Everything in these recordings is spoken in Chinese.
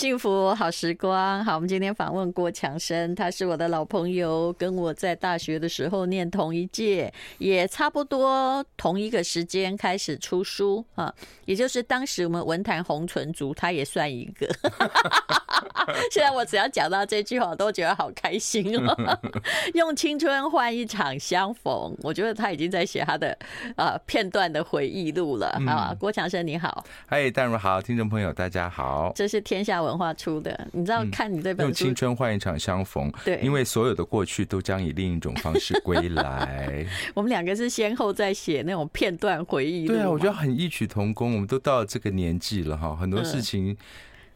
幸福好时光，好，我们今天访问郭强生，他是我的老朋友，跟我在大学的时候念同一届，也差不多同一个时间开始出书啊，也就是当时我们文坛红唇族，他也算一个。现在我只要讲到这句话，我都觉得好开心哦。用青春换一场相逢，我觉得他已经在写他的呃片段的回忆录了啊。郭强生你好，嗨，淡如好，听众朋友大家好，这是天下文化出的，你知道看你这本书，用青春换一场相逢，对，因为所有的过去都将以另一种方式归来。我们两个是先后在写那种片段回忆，对啊，我觉得很异曲同工，我们都到了这个年纪了哈，很多事情。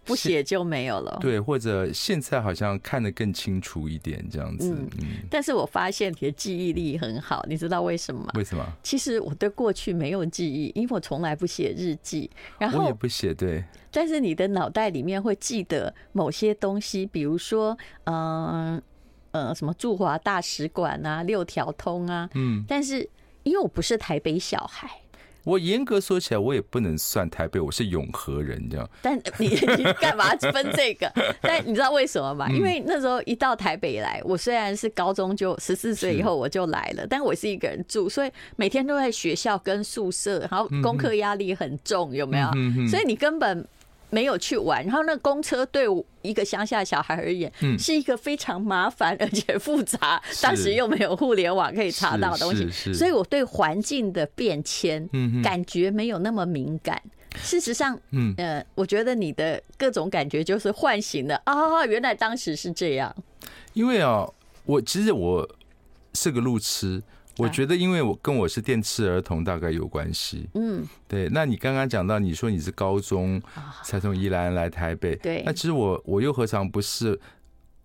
不写就没有了，对，或者现在好像看得更清楚一点，这样子。嗯，嗯，但是我发现你的记忆力很好，你知道为什么吗？为什么？其实我对过去没有记忆，因为我从来不写日记，然后我也不写，对。但是你的脑袋里面会记得某些东西，比如说，嗯呃，什么驻华大使馆啊，六条通啊，嗯。但是因为我不是台北小孩。我严格说起来，我也不能算台北，我是永和人这样。但你你干嘛分这个？但你知道为什么吗？因为那时候一到台北来，我虽然是高中就十四岁以后我就来了，但我是一个人住，所以每天都在学校跟宿舍，然后功课压力很重，有没有？所以你根本。没有去玩，然后那公车对一个乡下小孩而言，是一个非常麻烦而且复杂。当时又没有互联网可以查到的东西，所以我对环境的变迁，感觉没有那么敏感。事实上，嗯呃，我觉得你的各种感觉就是唤醒了啊，原来当时是这样。因为啊，我其实我是个路痴。我觉得，因为我跟我是电视儿童大概有关系。嗯，对。那你刚刚讲到，你说你是高中才从宜兰来台北，对。那其实我我又何尝不是？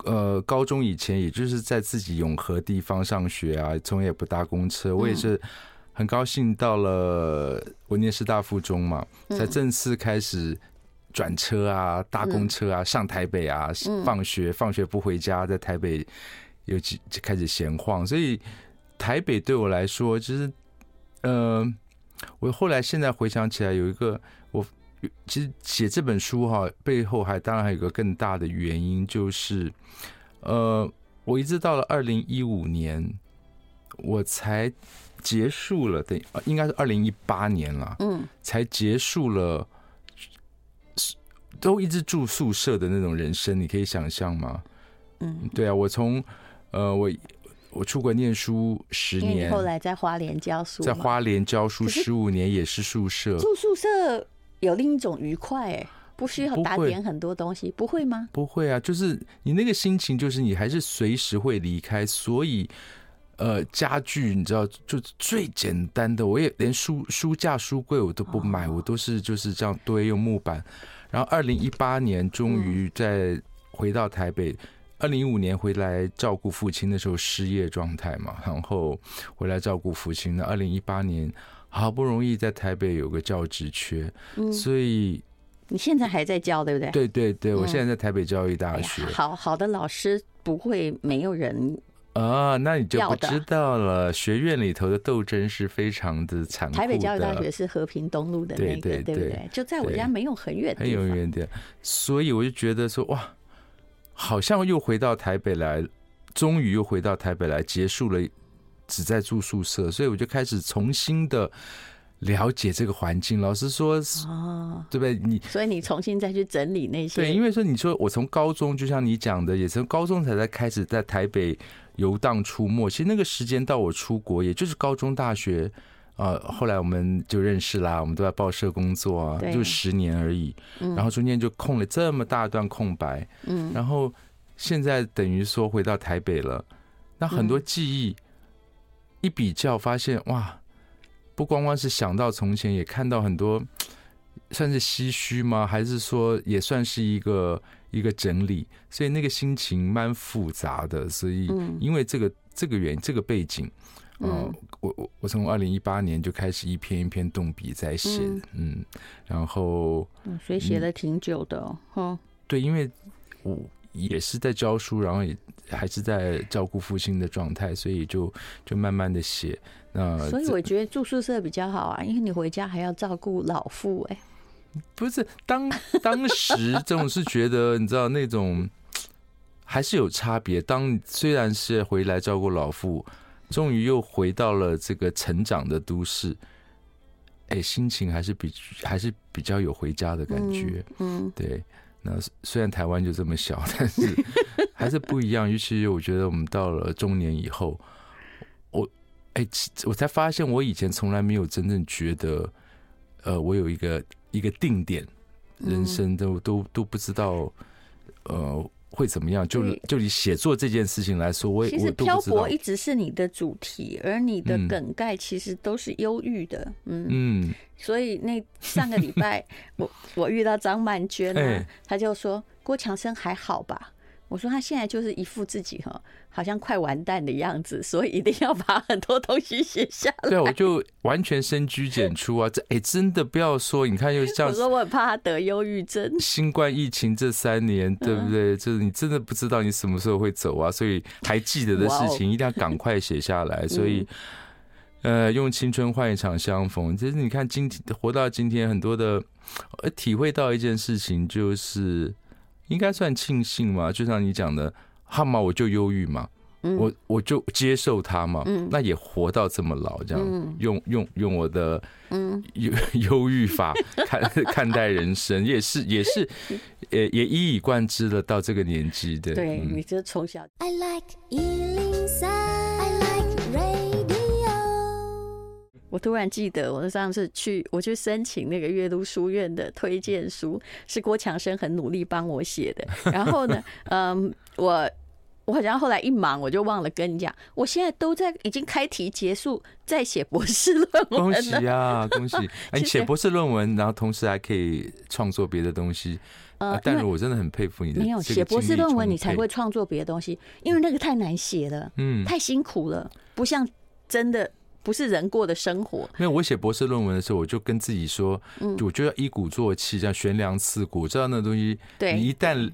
呃，高中以前也就是在自己永和地方上学啊，从也不搭公车。我也是很高兴到了我念师大附中嘛，才正式开始转车啊，搭公车啊，上台北啊，放学放学不回家，在台北有几就开始闲晃，所以。台北对我来说，其实，呃，我后来现在回想起来，有一个我其实写这本书哈，背后还当然还有一个更大的原因，就是，呃，我一直到了二零一五年，我才结束了，等，应该是二零一八年了，嗯，才结束了，都一直住宿舍的那种人生，你可以想象吗？嗯，对啊，我从，呃，我。我出国念书十年，后来在花莲教书，在花莲教书十五年也是宿舍。住宿舍有另一种愉快，哎，不需要打点很多东西，不会吗？不会啊，就是你那个心情，就是你还是随时会离开，所以呃，家具你知道，就最简单的，我也连书书架、书柜我都不买，我都是就是这样堆用木板。然后二零一八年终于在回到台北。二零一五年回来照顾父亲的时候失业状态嘛，然后回来照顾父亲。那二零一八年好不容易在台北有个教职缺，嗯，所以你现在还在教对不对？对对对，我现在在台北教育大学。好好的老师不会没有人啊，那你就不知道了。学院里头的斗争是非常的残酷的。台北教育大学是和平东路的那个，对不对？就在我家没有很远，很有远点。所以我就觉得说哇。好像又回到台北来，终于又回到台北来，结束了只在住宿舍，所以我就开始重新的了解这个环境。老师说，哦，对不对？你所以你重新再去整理那些，对，因为说你说我从高中，就像你讲的，也从高中才在开始在台北游荡出没。其实那个时间到我出国，也就是高中、大学。啊，后来我们就认识啦，我们都在报社工作啊，就十年而已。然后中间就空了这么大段空白。嗯，然后现在等于说回到台北了，那很多记忆一比较，发现哇，不光光是想到从前，也看到很多，算是唏嘘吗？还是说也算是一个一个整理？所以那个心情蛮复杂的。所以因为这个这个原因，这个背景。嗯，我我我从二零一八年就开始一篇一篇动笔在写，嗯，然后，嗯，所以写了挺久的哦，哈，对，因为我也是在教书，然后也还是在照顾父亲的状态，所以就就慢慢的写。那所以我觉得住宿舍比较好啊，因为你回家还要照顾老父，哎，不是当当时总是觉得，你知道那种还是有差别。当虽然是回来照顾老父，终于又回到了这个成长的都市，哎，心情还是比还是比较有回家的感觉。嗯，对。那虽然台湾就这么小，但是 还是不一样。尤其我觉得我们到了中年以后，我哎，我才发现我以前从来没有真正觉得，呃，我有一个一个定点，人生都都都不知道，呃。会怎么样？就就以写作这件事情来说，我也其实漂泊一直是你的主题，而你的梗概其实都是忧郁的。嗯嗯，所以那上个礼拜 我我遇到张曼娟呢，他就说郭强生还好吧？我说他现在就是一副自己哈，好像快完蛋的样子，所以一定要把很多东西写下来。对，我就完全深居简出啊！这哎，真的不要说，你看又像我说我很怕他得忧郁症。新冠疫情这三年，对不对？就是你真的不知道你什么时候会走啊，所以还记得的事情一定要赶快写下来。所以，呃，用青春换一场相逢。其实你看，今天活到今天，很多的体会到一件事情就是。应该算庆幸嘛，就像你讲的，好嘛，我就忧郁嘛，嗯、我我就接受它嘛，嗯、那也活到这么老，这样、嗯、用用用我的忧忧郁法 看看待人生，也是也是，也也一以贯之的到这个年纪的。对，你这从小。I like 我突然记得，我上次去，我去申请那个阅读书院的推荐书，是郭强生很努力帮我写的。然后呢，嗯，我我好像后来一忙，我就忘了跟你讲，我现在都在已经开题结束，在写博士论文。恭喜啊，恭喜！哎，你写博士论文，然后同时还可以创作别的东西。呃，但是我真的很佩服你的。没有写博士论文，你才会创作别的东西，因为那个太难写了，嗯，太辛苦了，不像真的。不是人过的生活。没有，我写博士论文的时候，我就跟自己说，嗯我就要一鼓作气，这样悬梁刺股，知道那东西，你一旦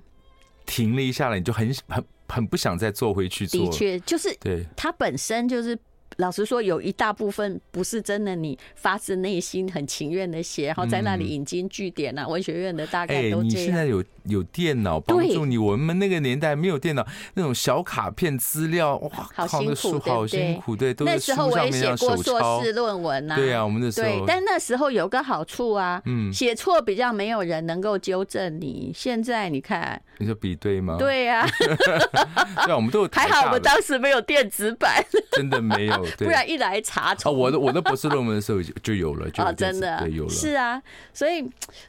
停了一下来，你就很很很不想再做回去做。的确，就是对它本身就是。老实说，有一大部分不是真的，你发自内心很情愿的写，然后在那里引经据典啊。文学院的大概都这样。你现在有有电脑帮助你，我们那个年代没有电脑，那种小卡片资料，哇，好辛苦，好辛苦，对，那时候我也写过硕士论文啊。对啊，我们那时候。对，但那时候有个好处啊，嗯，写错比较没有人能够纠正你。现在你看，你说比对吗？对呀。对啊，我们都有。还好我们当时没有电子版，真的没有。不然一来查重，我的我的博士论文的时候就 有了，就真的有了。是啊，所以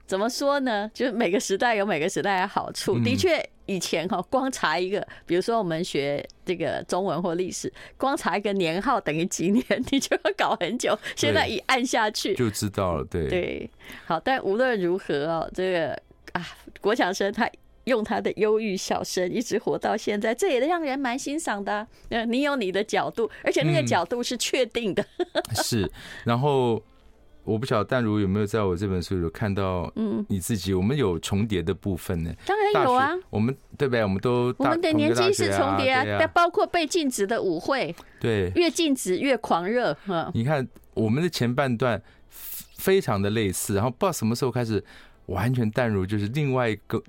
怎么说呢？就是每个时代有每个时代的好处。的确，以前哈光查一个，比如说我们学这个中文或历史，光查一个年号等于几年，你就要搞很久。现在一按下去就知道了。对对，好，但无论如何哦，这个啊，国强生他。用他的忧郁小生一直活到现在，这也让人蛮欣赏的啊。嗯，你有你的角度，而且那个角度是确定的。嗯。是，然后我不晓得淡如有没有在我这本书有看到，嗯，你自己，我们有重叠的部分呢？当然有啊，我们对不对？我们都我们的年纪是重叠啊，但包括被禁止的舞会，对，越禁止越狂热。你看我们的前半段非常的类似，然后不知道什么时候开始完全淡如就是另外一个。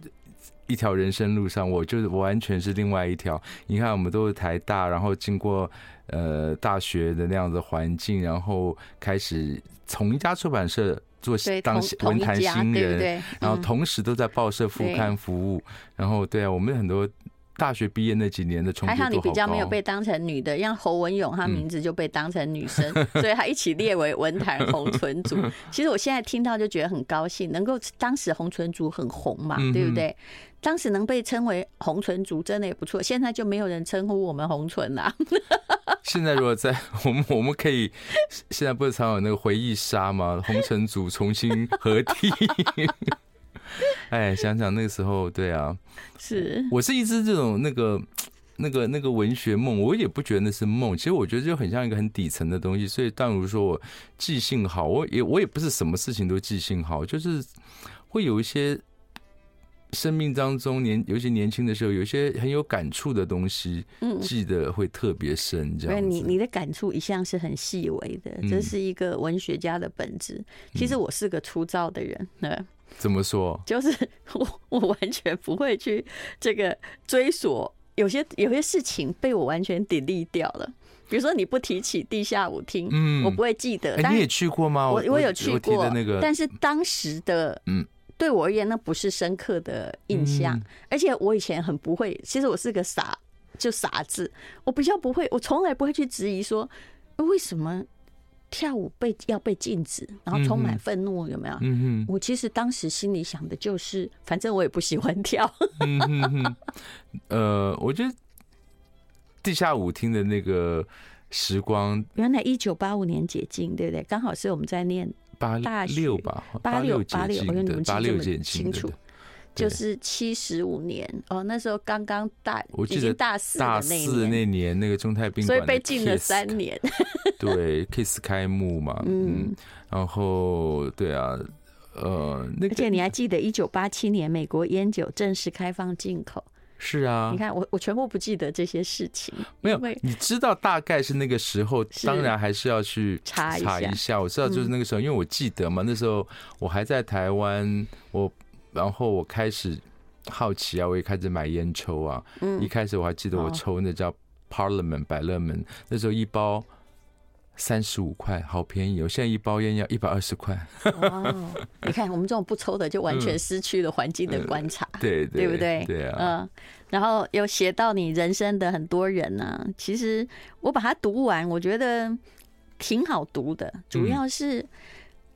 一条人生路上，我就是完全是另外一条。你看，我们都是台大，然后经过呃大学的那样的环境，然后开始从一家出版社做当文坛新人，然后同时都在报社副刊服务。然后，对啊，我们很多。大学毕业那几年的重叠度好高。还好你比较没有被当成女的，像侯文勇，她名字就被当成女生，嗯、所以他一起列为文坛红唇族。其实我现在听到就觉得很高兴，能够当时红唇族很红嘛，对不对？当时能被称为红唇族真的也不错。现在就没有人称呼我们红唇啦。现在如果在我们我们可以，现在不是常有那个回忆杀吗？红唇族重新合体。哎，想想那个时候，对啊，是我是一直这种那个那个那个文学梦，我也不觉得那是梦。其实我觉得就很像一个很底层的东西。所以，但如说我记性好，我也我也不是什么事情都记性好，就是会有一些生命当中年，尤其年轻的时候，有一些很有感触的东西，记得会特别深。这样，你你的感触一向是很细微的，这是一个文学家的本质。其实我是个粗糙的人，怎么说？就是 我我完全不会去这个追索，有些有些事情被我完全 delete 掉了。比如说你不提起地下舞厅，嗯，我不会记得。你也去过吗？我我有去过那个，但是当时的嗯，对我而言那不是深刻的印象，而且我以前很不会，其实我是个傻就傻子，我比较不会，我从来不会去质疑说为什么跳舞被要被禁止，然后充满愤怒，有没有？嗯嗯，我其实当时心里想的就是，反正我也不喜欢跳。嗯嗯，呃，我觉得。地下舞厅的那个时光，原来一九八五年解禁，对不对？刚好是我们在念八六吧，八六八六，我跟你们记这么清楚，就是七十五年哦。那时候刚刚大，我记得大四大四那年，那个中泰宾馆，所以被禁了三年。对，Kiss 开幕嘛，嗯，然后对啊，呃，那个，而且你还记得一九八七年美国烟酒正式开放进口。是啊，你看我我全部不记得这些事情，没有，你知道大概是那个时候，当然还是要去查查一下。我知道就是那个时候，因为我记得嘛，那时候我还在台湾，我然后我开始好奇啊，我也开始买烟抽啊。嗯，一开始我还记得我抽那叫 Parliament 百乐门，那时候一包。三十五块，好便宜哦！现在一包烟要一百二十块。哦，你看我们这种不抽的，就完全失去了环境的 观察，嗯、对对，对不对？对啊。嗯，然后又写到你人生的很多人呢、啊，其实我把它读完，我觉得挺好读的。主要是，嗯、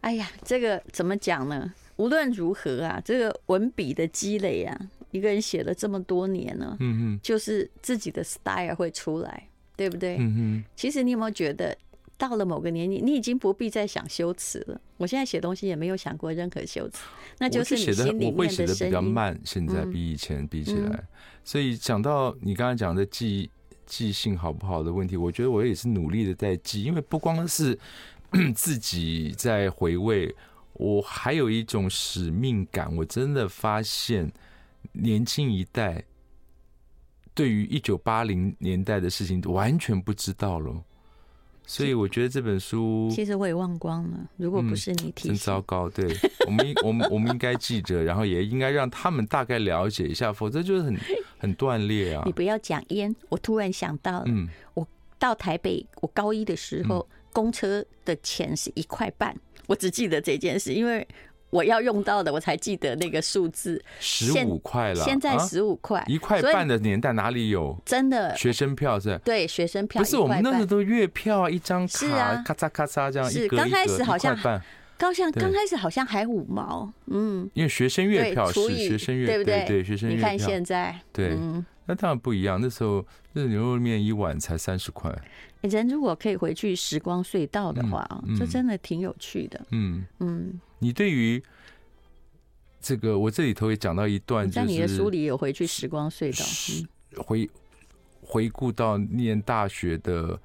哎呀，这个怎么讲呢？无论如何啊，这个文笔的积累啊，一个人写了这么多年呢，嗯哼，就是自己的 style 会出来，对不对？嗯哼。其实你有没有觉得？到了某个年龄，你已经不必再想修辞了。我现在写东西也没有想过任何修辞，那就是你心里面的声音。我会写的比较慢，现在比以前比起来。所以讲到你刚才讲的记记性好不好的问题，我觉得我也是努力的在记，因为不光是 自己在回味，我还有一种使命感。我真的发现年轻一代对于一九八零年代的事情完全不知道了。所以我觉得这本书其实我也忘光了。如果不是你提醒，真糟糕。对，我们我们我们应该记着，然后也应该让他们大概了解一下，否则就是很 很断裂啊。你不要讲烟，我突然想到了，嗯，我到台北，我高一的时候，公车的钱是一块半，我只记得这件事，因为。我要用到的，我才记得那个数字，十五块了。现在十五块，一块半的年代哪里有？真的学生票是？对，学生票不是我们那时候都月票啊，一张卡咔嚓咔嚓这样，是刚开始好像刚像刚开始好像还五毛，嗯，因为学生月票是学生月，对不对？对学生月票。你看现在，对，那当然不一样。那时候那牛肉面一碗才三十块。人如果可以回去时光隧道的话，这真的挺有趣的。嗯嗯。你对于这个，我这里头也讲到一段，就是在你的书里有回去时光隧道，回回顾到念大学的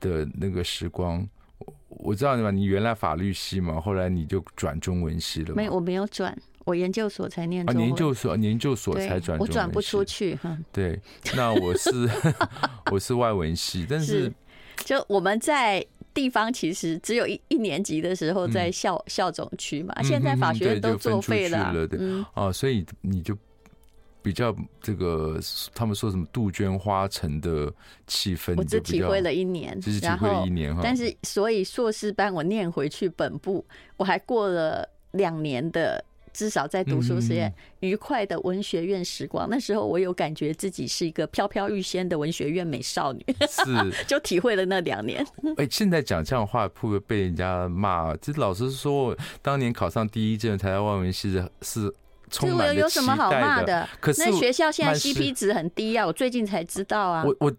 的那个时光。我知道你嘛，你原来法律系嘛，后来你就转中文系了。没有，我没有转，我研究所才念中文。研究所，研究所才转。我转不出去哈。对，那我是 我是外文系，但是就我们在。地方其实只有一一年级的时候在校校总区嘛，现在法学院都作废了，对啊，所以你就比较这个，他们说什么杜鹃花城的气氛，我只体会了一年，只体会了一年哈。但是所以硕士班我念回去本部，我还过了两年的。至少在读书时间愉快的文学院时光，那时候我有感觉自己是一个飘飘欲仙的文学院美少女，是 就体会了那两年。哎，现在讲这样的话会不会被人家骂？这老实说，当年考上第一志愿台大外文系是是充满了。有什么好骂的？可是那学校现在 CP 值很低啊，我最近才知道啊。我我。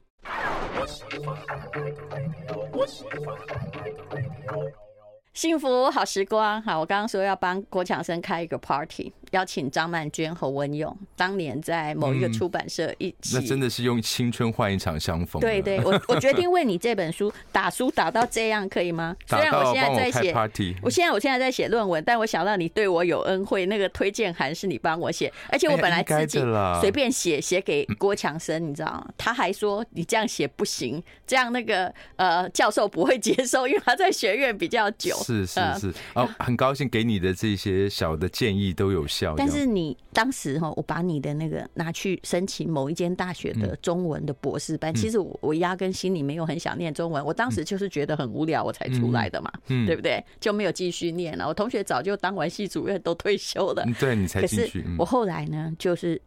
幸福好时光，好，我刚刚说要帮郭强生开一个 party。邀请张曼娟、和文勇，当年在某一个出版社一起，那真的是用青春换一场相逢。对对，我我决定为你这本书打书打到这样，可以吗？虽然我现在在写 party，，我现在我现在在写论文，但我想到你对我有恩惠，那个推荐函是你帮我写，而且我本来自己随便写写给郭强生，你知道吗？他还说你这样写不行，这样那个呃教授不会接受，因为他在学院比较久。是是是哦，很高兴给你的这些小的建议都有效。但是你当时哈，我把你的那个拿去申请某一间大学的中文的博士班，其实我我压根心里没有很想念中文，我当时就是觉得很无聊，我才出来的嘛，嗯对不对？就没有继续念了。我同学早就当完系主任都退休了，对，你才进去。我后来呢，就是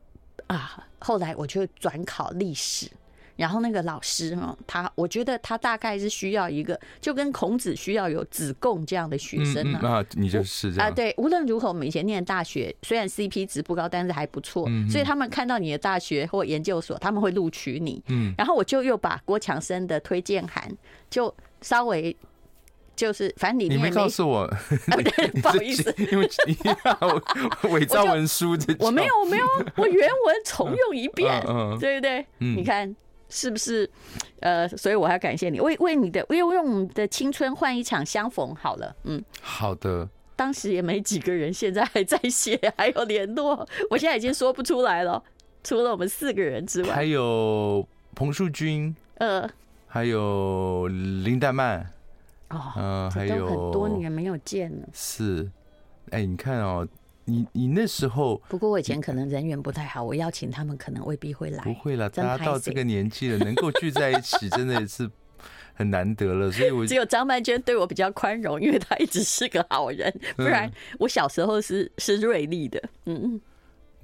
啊，后来我就转考历史。然后那个老师哈，他我觉得他大概是需要一个，就跟孔子需要有子贡这样的学生呢。啊，你就是这样啊？对，无论如何，我们以前念大学，虽然 CP 值不高，但是还不错。所以他们看到你的大学或研究所，他们会录取你。嗯。然后我就又把郭强生的推荐函，就稍微就是反正里面你没告诉我，不好意思，因为你伪造文书这，我没有，我没有，我原文重用一遍，对不对？你看。是不是？呃，所以我还要感谢你，为为你的，为用我们的青春换一场相逢好了。嗯，好的。当时也没几个人，现在还在写，还有联络。我现在已经说不出来了，除了我们四个人之外，还有彭树君，呃，还有林黛曼，哦，嗯，还有很多年没有见了。是，哎，你看哦。你你那时候，不过我以前可能人缘不太好，我邀请他们可能未必会来。不会了，大家到这个年纪了，能够聚在一起，真的也是很难得了。所以我，我只有张曼娟对我比较宽容，因为她一直是个好人，不然我小时候是是锐利的。嗯嗯，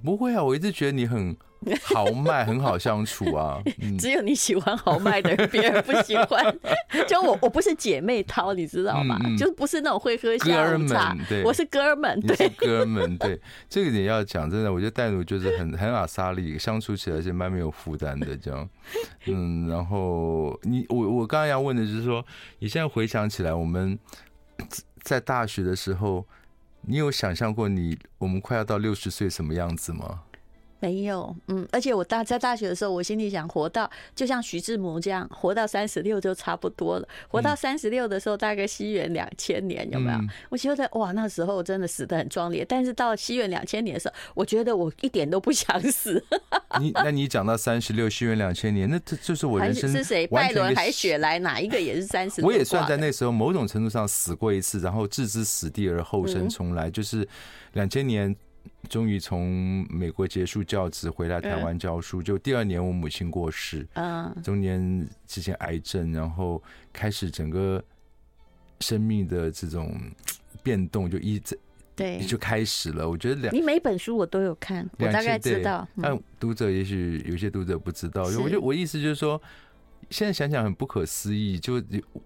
不会啊，我一直觉得你很。豪迈很好相处啊，只有你喜欢豪迈的人，别人不喜欢。就我，我不是姐妹淘，你知道吗？就是不是那种会喝下午茶，对，我是哥们，对，哥们，对。这个点要讲，真的，我觉得戴奴就是很 很阿莎力，相处起来是蛮没有负担的，这样。嗯，然后你我我刚刚要问的就是说，你现在回想起来，我们 在大学的时候，你有想象过你我们快要到六十岁什么样子吗？没有，嗯，而且我大在大学的时候，我心里想，活到就像徐志摩这样，活到三十六就差不多了。活到三十六的时候，大概西元两千年，有没有？我觉得哇，那时候真的死的很壮烈。但是到西元两千年的时候，我觉得我一点都不想死。你那你讲到三十六，西元两千年，那这就是我人生是谁？拜伦还雪莱，哪一个也是三十？我也算在那时候某种程度上死过一次，然后置之死地而后生重来，就是两千年。终于从美国结束教职回来台湾教书，就第二年我母亲过世，嗯，中年之前癌症，然后开始整个生命的这种变动就一直对就开始了。我觉得两你每本书我都有看，我大概知道，但读者也许有些读者不知道。我觉得我意思就是说，现在想想很不可思议，就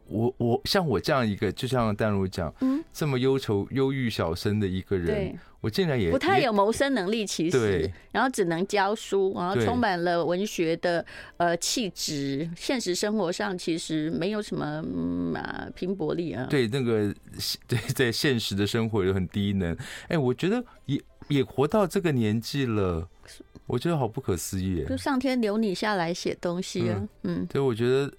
我我像我这样一个，就像淡如讲，嗯，这么忧愁忧郁小生的一个人。我竟然也不太有谋生能力，其实，然后只能教书，然后充满了文学的呃气质。现实生活上其实没有什么嗯啊拼搏力啊。对，那个对在现实的生活又很低能。哎，我觉得也也活到这个年纪了，我觉得好不可思议。就上天留你下来写东西啊，嗯，对，我觉得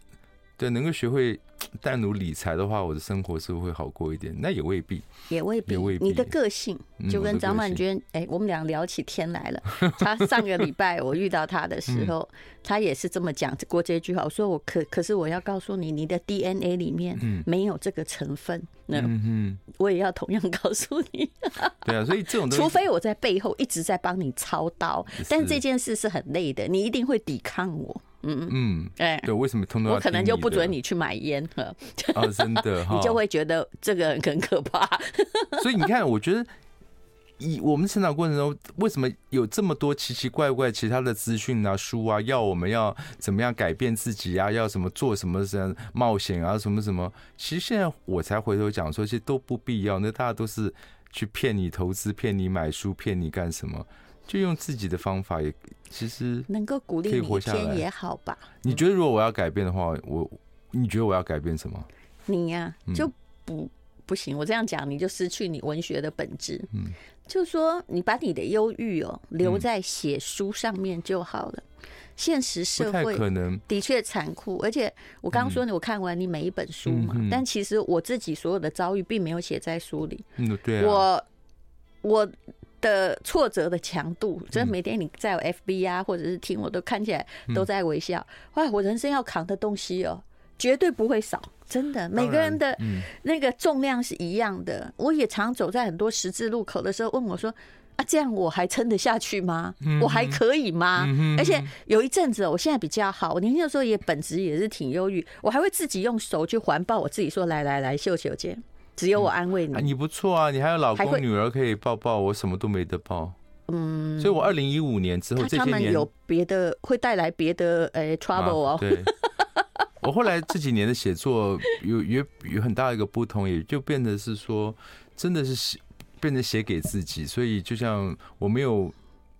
对能够学会。但努理财的话，我的生活是不是会好过一点？那也未必，也未必。你的个性就跟张曼娟，哎，我们俩聊起天来了。他上个礼拜我遇到他的时候，他也是这么讲过这句话。我说我可可是我要告诉你，你的 DNA 里面没有这个成分。那嗯，我也要同样告诉你。对啊，所以这种东西，除非我在背后一直在帮你操刀，但是这件事是很累的，你一定会抵抗我。嗯嗯，哎，对，为什么通通要？我可能就不准你去买烟了。啊，真的，你就会觉得这个很可怕。所以你看，我觉得以我们成长过程中，为什么有这么多奇奇怪怪其他的资讯啊、书啊，要我们要怎么样改变自己啊，要什么做什么什么冒险啊，什么什么？其实现在我才回头讲说，其实都不必要。那大家都是去骗你投资、骗你买书、骗你干什么？就用自己的方法也其实能够鼓励你一天也好吧？你觉得如果我要改变的话，我你觉得我要改变什么？你呀、啊、就不不行，我这样讲你就失去你文学的本质。嗯，就说你把你的忧郁哦留在写书上面就好了。现实社会可能的确残酷，而且我刚刚说你我看完你每一本书嘛，但其实我自己所有的遭遇并没有写在书里。嗯，对啊，我我。的挫折的强度，真的每天你在我 FB 啊，或者是听我都看起来都在微笑。哇，我人生要扛的东西哦，绝对不会少，真的。每个人的那个重量是一样的。我也常走在很多十字路口的时候，问我说：“啊，这样我还撑得下去吗？我还可以吗？”而且有一阵子，我现在比较好。我年轻的时候也本质也是挺忧郁，我还会自己用手去环抱我自己，说：“来来来，秀秀姐，只有我安慰你。”你不错啊，你还有老公女儿可以抱抱，我什么都没得抱。嗯，所以我二零一五年之后，这些年有别的会带来别的诶 trouble 哦。对。我后来这几年的写作有有有很大的一个不同，也就变得是说，真的是写变得写给自己，所以就像我没有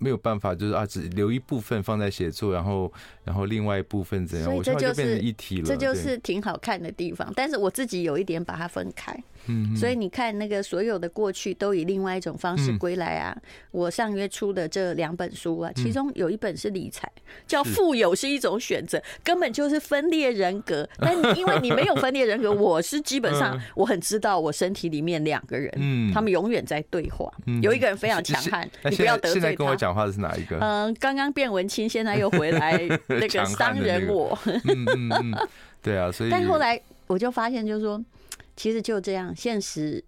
没有办法，就是啊，只留一部分放在写作，然后然后另外一部分怎样，所以这就变成一体了，这就是挺好看的地方。但是我自己有一点把它分开。嗯，所以你看，那个所有的过去都以另外一种方式归来啊。我上月出的这两本书啊，其中有一本是理财，叫《富有是一种选择》，根本就是分裂人格。但因为你没有分裂人格，我是基本上我很知道我身体里面两个人，嗯，他们永远在对话。嗯有一个人非常强悍，你不要得罪他。话的是哪一个？嗯，刚刚变文青，现在又回来 那个商人我。嗯嗯嗯，对啊，所以但后来我就发现，就是说。其实就这样，现实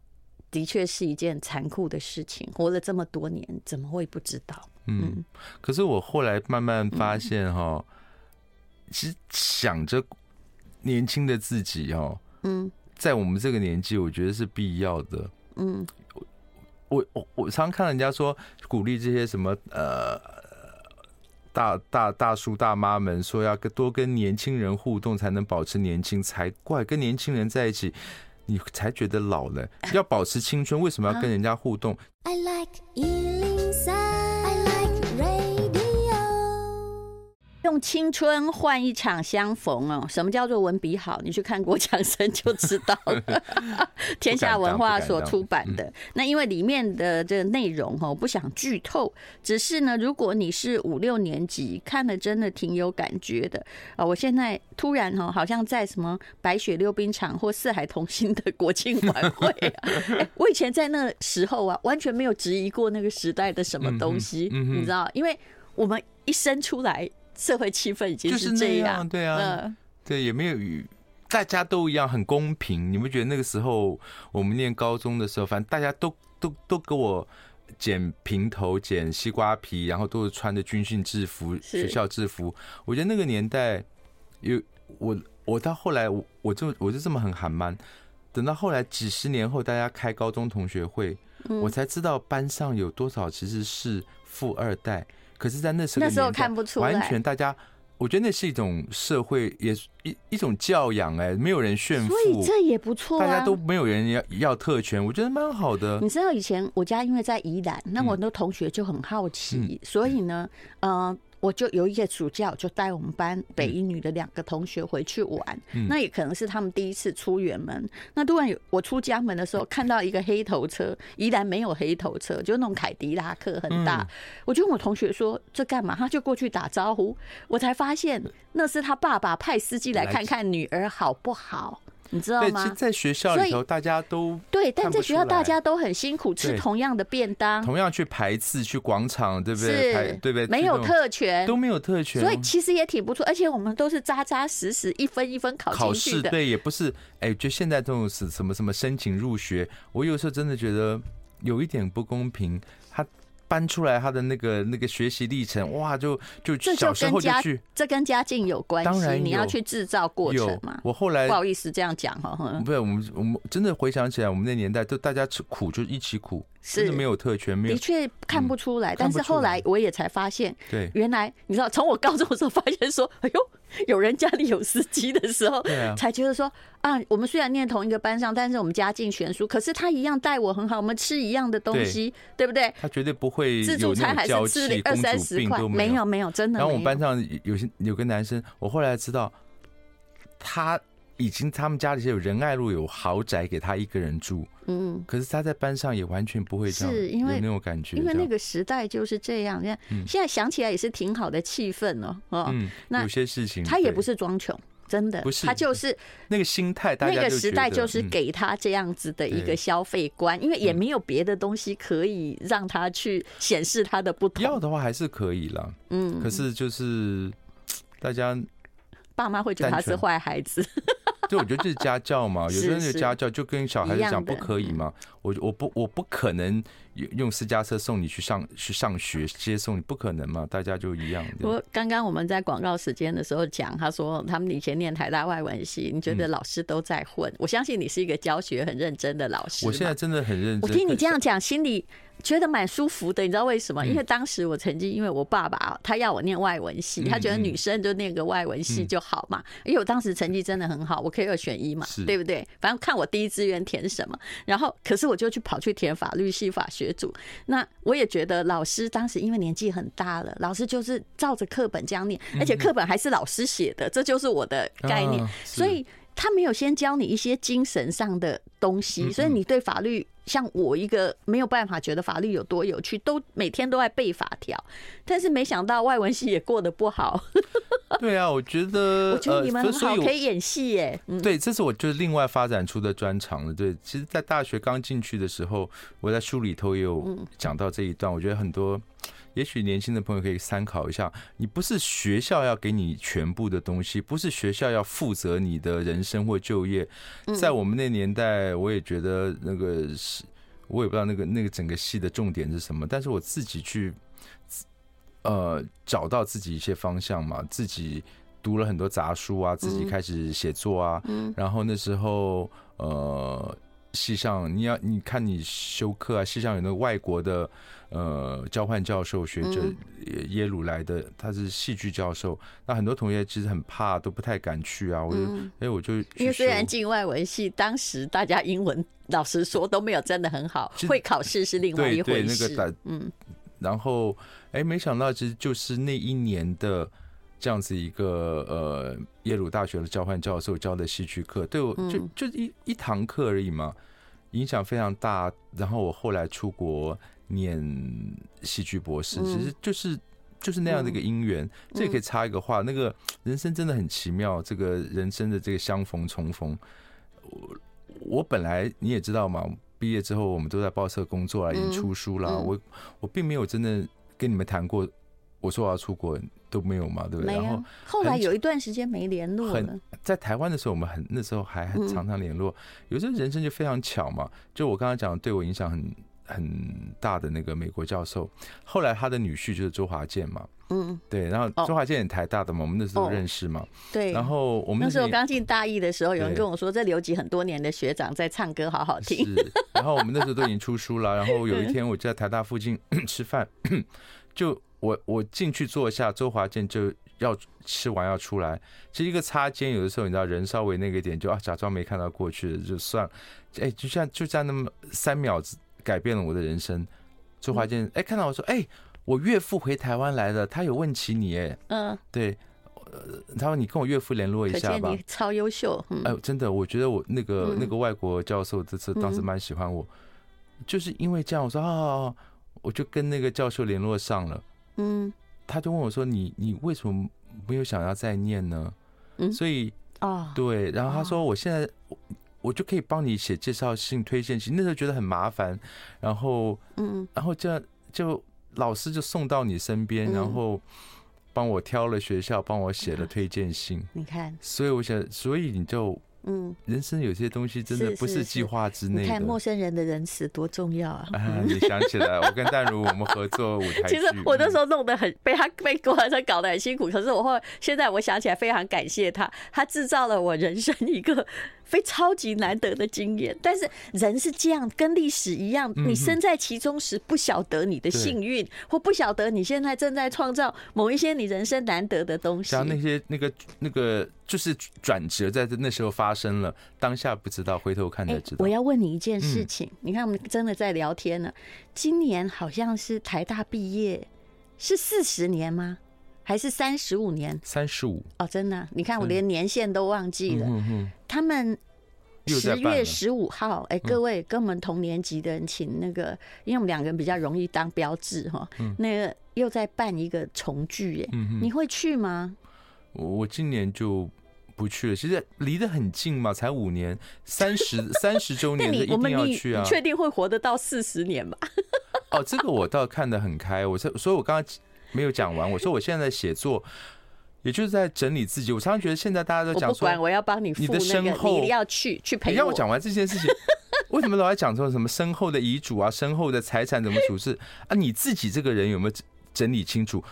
的确是一件残酷的事情。活了这么多年，怎么会不知道？嗯，可是我后来慢慢发现，哈，其实想着年轻的自己，哈，嗯，在我们这个年纪，我觉得是必要的。嗯，我我我常看人家说，鼓励这些什么呃大大大叔大妈们说，要跟多跟年轻人互动，才能保持年轻。才怪，跟年轻人在一起。你才觉得老了，要保持青春，为什么要跟人家互动？I like 用青春换一场相逢哦！什么叫做文笔好？你去看郭强生就知道了。天下文化所出版的那，因为里面的这个内容哦，不想剧透。只是呢，如果你是五六年级看了，真的挺有感觉的啊！我现在突然哦，好像在什么白雪溜冰场或四海同心的国庆晚会 我以前在那时候啊，完全没有质疑过那个时代的什么东西，你知道？因为我们一生出来。社会气氛已经是这样，对啊，对，也没有与大家都一样很公平。你们觉得那个时候我们念高中的时候，反正大家都都都给我剪平头、剪西瓜皮，然后都是穿着军训制服、学校制服。我觉得那个年代有我，我到后来我我就我就这么很韩漫。等到后来几十年后，大家开高中同学会，我才知道班上有多少其实是富二代。可是，在那时候，那时候看不出来，完全大家，我觉得那是一种社会，也是一一种教养，哎，没有人炫富，所以这也不错，大家都没有人要要特权，我觉得蛮好的。你知道以前我家因为在宜兰，那我很多同学就很好奇，所以呢，呃。我就有一个暑假，就带我们班北一女的两个同学回去玩。那也可能是他们第一次出远门。那突然有我出家门的时候，看到一个黑头车，宜兰没有黑头车，就那种凯迪拉克很大。我就问我同学说：“这干嘛？”他就过去打招呼。我才发现那是他爸爸派司机来看看女儿好不好。你知道吗？在学校里头，大家都对，但在学校大家都很辛苦，吃同样的便当，同样去排次去广场，对不对？是，对不对？没有特权，都没有特权，所以其实也挺不错。而且我们都是扎扎实实一分一分考进去的。对，也不是哎，就现在这种是什么什么申请入学，我有时候真的觉得有一点不公平。他。搬出来他的那个那个学习历程，哇，就就小时候就去，这跟家境有关系。当然，你要去制造过程嘛。我后来不好意思这样讲哈，不是我们我们真的回想起来，我们那年代都大家吃苦就一起苦，真的没有特权，没有。的确看不出来，但是后来我也才发现，对，原来你知道，从我高中的时候发现说，哎呦。有人家里有司机的时候，才觉得说啊，我们虽然念同一个班上，但是我们家境悬殊，可是他一样待我很好，我们吃一样的东西，对不对？他绝对不会自助餐还是吃二三十块，没有没有，真的。然后我们班上有些有个男生，我后来知道他。已经他们家里有仁爱路有豪宅给他一个人住，嗯，可是他在班上也完全不会这样，是因为那种感觉，因为那个时代就是这样。你看，现在想起来也是挺好的气氛哦，哦，嗯，那有些事情他也不是装穷，真的，不是，他就是那个心态，那个时代就是给他这样子的一个消费观，因为也没有别的东西可以让他去显示他的不同。要的话还是可以了，嗯，可是就是 大家。爸妈会觉得他是坏孩子，就我觉得这是家教嘛，有的人的家教就跟小孩子讲不可以嘛。我我不我不可能用私家车送你去上去上学接送你，不可能嘛，大家就一样。我刚刚我们在广告时间的时候讲，他说他们以前念台大外文系，你觉得老师都在混？我相信你是一个教学很认真的老师。我现在真的很认真。我听你这样讲，心里。觉得蛮舒服的，你知道为什么？因为当时我曾经，因为我爸爸他要我念外文系，他觉得女生就念个外文系就好嘛。因为我当时成绩真的很好，我可以二选一嘛，对不对？反正看我第一志愿填什么，然后可是我就去跑去填法律系法学组。那我也觉得老师当时因为年纪很大了，老师就是照着课本这样念，而且课本还是老师写的，这就是我的概念。所以他没有先教你一些精神上的东西，所以你对法律。像我一个没有办法觉得法律有多有趣，都每天都在背法条，但是没想到外文系也过得不好。对啊，我觉得我觉得你们很好，可以演戏耶。对，这是我就是另外发展出的专长了。对，其实，在大学刚进去的时候，我在书里头也有讲到这一段。我觉得很多。也许年轻的朋友可以参考一下，你不是学校要给你全部的东西，不是学校要负责你的人生或就业。在我们那年代，我也觉得那个是，我也不知道那个那个整个戏的重点是什么，但是我自己去，呃，找到自己一些方向嘛，自己读了很多杂书啊，自己开始写作啊，然后那时候呃。系上，你要你看你修课啊，系上有那个外国的呃交换教授学者，耶鲁来的，他是戏剧教授。那很多同学其实很怕，都不太敢去啊。我就哎，我就因为虽然进外文系，当时大家英文老实说都没有真的很好，会考试是另外一回事。那个嗯，然后哎，没想到其实就是那一年的。这样子一个呃，耶鲁大学的交换教授教的戏剧课，对我就就一一堂课而已嘛，影响非常大。然后我后来出国念戏剧博士，其实就是就是那样的一个因缘。这也可以插一个话，那个人生真的很奇妙，这个人生的这个相逢重逢。我我本来你也知道嘛，毕业之后我们都在报社工作啊，已经出书了。我我并没有真的跟你们谈过，我说我要出国。都没有嘛，对不对？然后后来有一段时间没联络了。在台湾的时候，我们很那时候还很常常联络。有时候人生就非常巧嘛，就我刚刚讲对我影响很很大的那个美国教授，后来他的女婿就是周华健嘛。嗯，对。然后周华健也台大的嘛，我们那时候认识嘛。对。然后我们那时候刚进大一的时候，有人跟我说，这留级很多年的学长在唱歌，好好听。是。然后我们那时候都已经出书了。然后有一天我就在台大附近 吃饭，就。我我进去坐下，周华健就要吃完要出来。其实一个擦肩，有的时候你知道，人稍微那个点就啊，假装没看到过去的就算了。哎，就像就这样那么三秒，改变了我的人生。周华健哎，看到我说哎，我岳父回台湾来了，他有问起你哎，嗯，对，他说你跟我岳父联络一下吧。你超优秀，哎，真的，我觉得我那个那个外国教授这次当时蛮喜欢我，就是因为这样，我说啊，我就跟那个教授联络上了。嗯，他就问我说：“你你为什么没有想要再念呢？”嗯，所以啊，对，然后他说：“我现在我就可以帮你写介绍信、推荐信。”那时候觉得很麻烦，然后嗯，然后这样就老师就送到你身边，然后帮我挑了学校，帮我写了推荐信。你看，所以我想，所以你就。嗯，人生有些东西真的不是计划之内看陌生人的仁慈多重要啊！啊，你想起来，我跟淡如我们合作舞台 剧。其实我那时候弄得很被他被郭华生搞得很辛苦，可是我后来现在我想起来非常感谢他，他制造了我人生一个。非超级难得的经验，但是人是这样，跟历史一样，你身在其中时不晓得你的幸运，或不晓得你现在正在创造某一些你人生难得的东西。像那些那个那个就是转折在那时候发生了，当下不知道，回头看才知道。我要问你一件事情，你看我们真的在聊天呢。今年好像是台大毕业是四十年吗？还是三十五年？三十五哦，真的，你看我连年限都忘记了。他们十月十五号，哎，各位跟我们同年级的人，请那个，因为我们两个人比较容易当标志哈。那个又在办一个重聚，哎，你会去吗？我我今年就不去了。其实离得很近嘛，才五年，三十 三十周年的一定要去啊！确定会活得到四十年吗？哦，这个我倒看得很开。我说，所以我刚刚。没有讲完，我说我现在写作也就是在整理自己。我常常觉得现在大家都讲说，我不管，我要帮你你的身后你要去去陪我。你让我讲完这件事情，为什么老爱讲说什么身后的遗嘱啊、身后的财产怎么处置啊？你自己这个人有没有整理清楚？